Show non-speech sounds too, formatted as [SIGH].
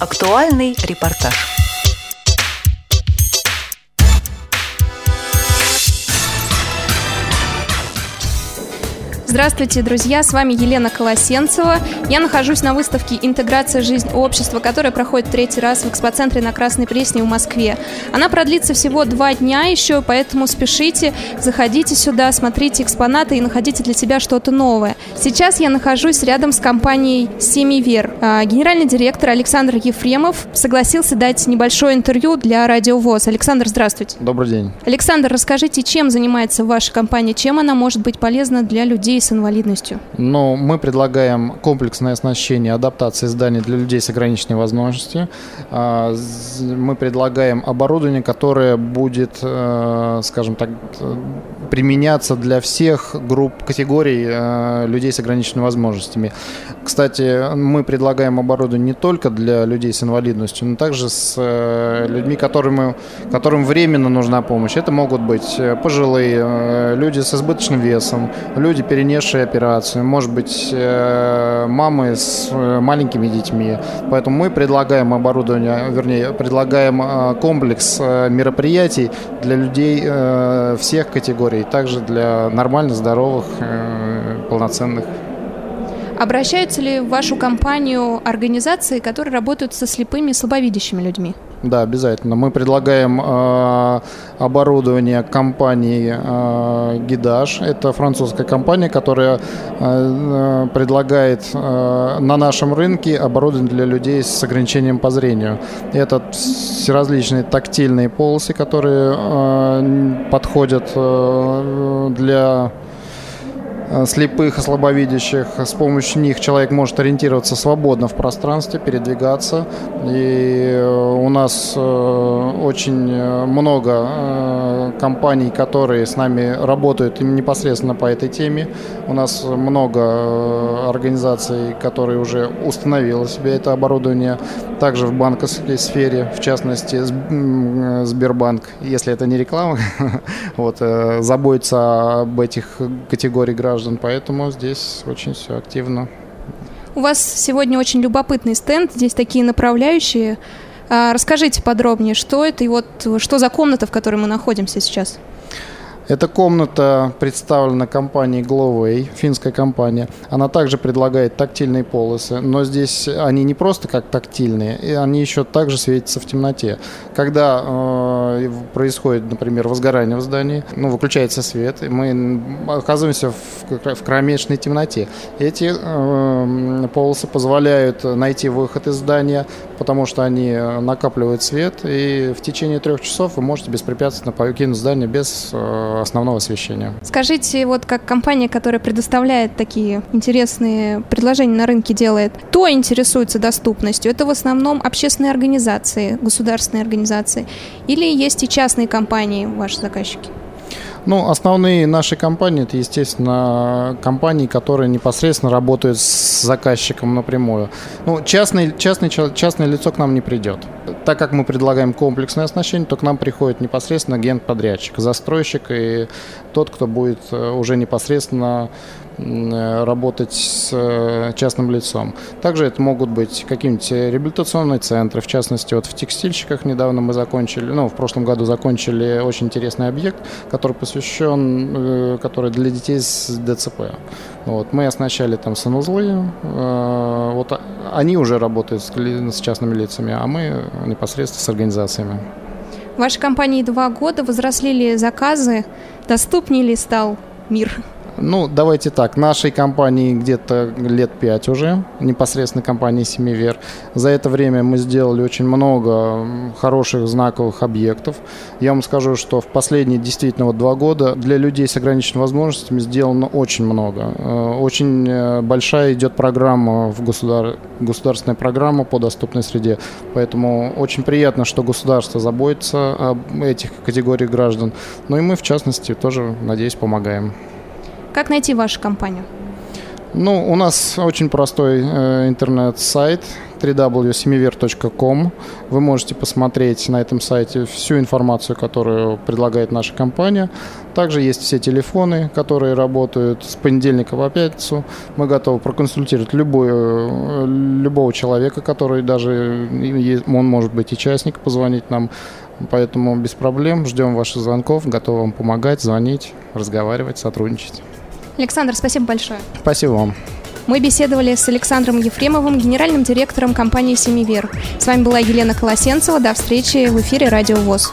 Актуальный репортаж. Здравствуйте, друзья! С вами Елена Колосенцева. Я нахожусь на выставке «Интеграция. Жизнь общества», которая проходит третий раз в экспоцентре на Красной Пресне в Москве. Она продлится всего два дня еще, поэтому спешите, заходите сюда, смотрите экспонаты и находите для себя что-то новое. Сейчас я нахожусь рядом с компанией «Семивер». А, генеральный директор Александр Ефремов согласился дать небольшое интервью для Радио ВОЗ. Александр, здравствуйте. Добрый день. Александр, расскажите, чем занимается ваша компания, чем она может быть полезна для людей с инвалидностью? Ну, мы предлагаем комплексное оснащение адаптации зданий для людей с ограниченной возможностью. А, мы предлагаем оборудование, которое будет, э, скажем так, применяться для всех групп, категорий э, людей с ограниченными возможностями. Кстати, мы предлагаем оборудование не только для людей с инвалидностью, но также с э, людьми, которым, которым временно нужна помощь. Это могут быть пожилые, люди с избыточным весом, люди, перенесшие операцию, может быть, мамы с маленькими детьми. Поэтому мы предлагаем оборудование, вернее, предлагаем комплекс мероприятий для людей всех категорий также для нормально здоровых, э, полноценных. Обращаются ли в вашу компанию организации, которые работают со слепыми и слабовидящими людьми? Да, обязательно. Мы предлагаем э, оборудование компании э, Гидаш. Это французская компания, которая э, предлагает э, на нашем рынке оборудование для людей с ограничением по зрению. Это различные тактильные полосы, которые э, подходят э, для Э, слепых и слабовидящих. С помощью них человек может ориентироваться свободно в пространстве, передвигаться. И э, у нас э, очень много компаний, которые с нами работают непосредственно по этой теме. У нас много организаций, которые уже установили себе это оборудование. Также в банковской сфере, в частности, Сбербанк, если это не реклама, [LAUGHS] вот, заботится об этих категориях граждан граждан, поэтому здесь очень все активно. У вас сегодня очень любопытный стенд, здесь такие направляющие. А, расскажите подробнее, что это и вот что за комната, в которой мы находимся сейчас? Эта комната представлена компанией Gloway, финская компания. Она также предлагает тактильные полосы, но здесь они не просто как тактильные, и они еще также светятся в темноте. Когда э, происходит, например, возгорание в здании, ну, выключается свет, и мы оказываемся в, в кромешной темноте. Эти э, полосы позволяют найти выход из здания, потому что они накапливают свет, и в течение трех часов вы можете беспрепятственно покинуть здание без э, основного освещения. Скажите, вот как компания, которая предоставляет такие интересные предложения на рынке делает, кто интересуется доступностью? Это в основном общественные организации, государственные организации или есть и частные компании, ваши заказчики? Ну, основные наши компании, это, естественно, компании, которые непосредственно работают с заказчиком напрямую. Ну, частный, частный, частное лицо к нам не придет. Так как мы предлагаем комплексное оснащение, то к нам приходит непосредственно агент-подрядчик, застройщик и тот, кто будет э, уже непосредственно Э, работать с э, частным лицом. Также это могут быть какие-нибудь реабилитационные центры, в частности, вот в текстильщиках недавно мы закончили, ну, в прошлом году закончили очень интересный объект, который посвящен, который для детей с ДЦП. Вот, мы оснащали там санузлы, вот они уже работают с частными лицами, а мы непосредственно с организациями. В вашей компании два года возросли заказы, доступнее ли стал мир? Ну, давайте так, нашей компании где-то лет пять уже, непосредственно компании Семивер. За это время мы сделали очень много хороших знаковых объектов. Я вам скажу, что в последние действительно вот два года для людей с ограниченными возможностями сделано очень много. Э, очень э, большая идет программа в государ... государственная программа по доступной среде. Поэтому очень приятно, что государство заботится об этих категориях граждан. Ну и мы, в частности, тоже, надеюсь, помогаем. Как найти вашу компанию? Ну, у нас очень простой э, интернет-сайт www.semiver.com. Вы можете посмотреть на этом сайте всю информацию, которую предлагает наша компания. Также есть все телефоны, которые работают с понедельника по пятницу. Мы готовы проконсультировать любой, любого человека, который даже, он может быть и частник, позвонить нам. Поэтому без проблем ждем ваших звонков, готовы вам помогать, звонить, разговаривать, сотрудничать. Александр, спасибо большое. Спасибо вам. Мы беседовали с Александром Ефремовым, генеральным директором компании «Семивер». С вами была Елена Колосенцева. До встречи в эфире «Радио ВОЗ».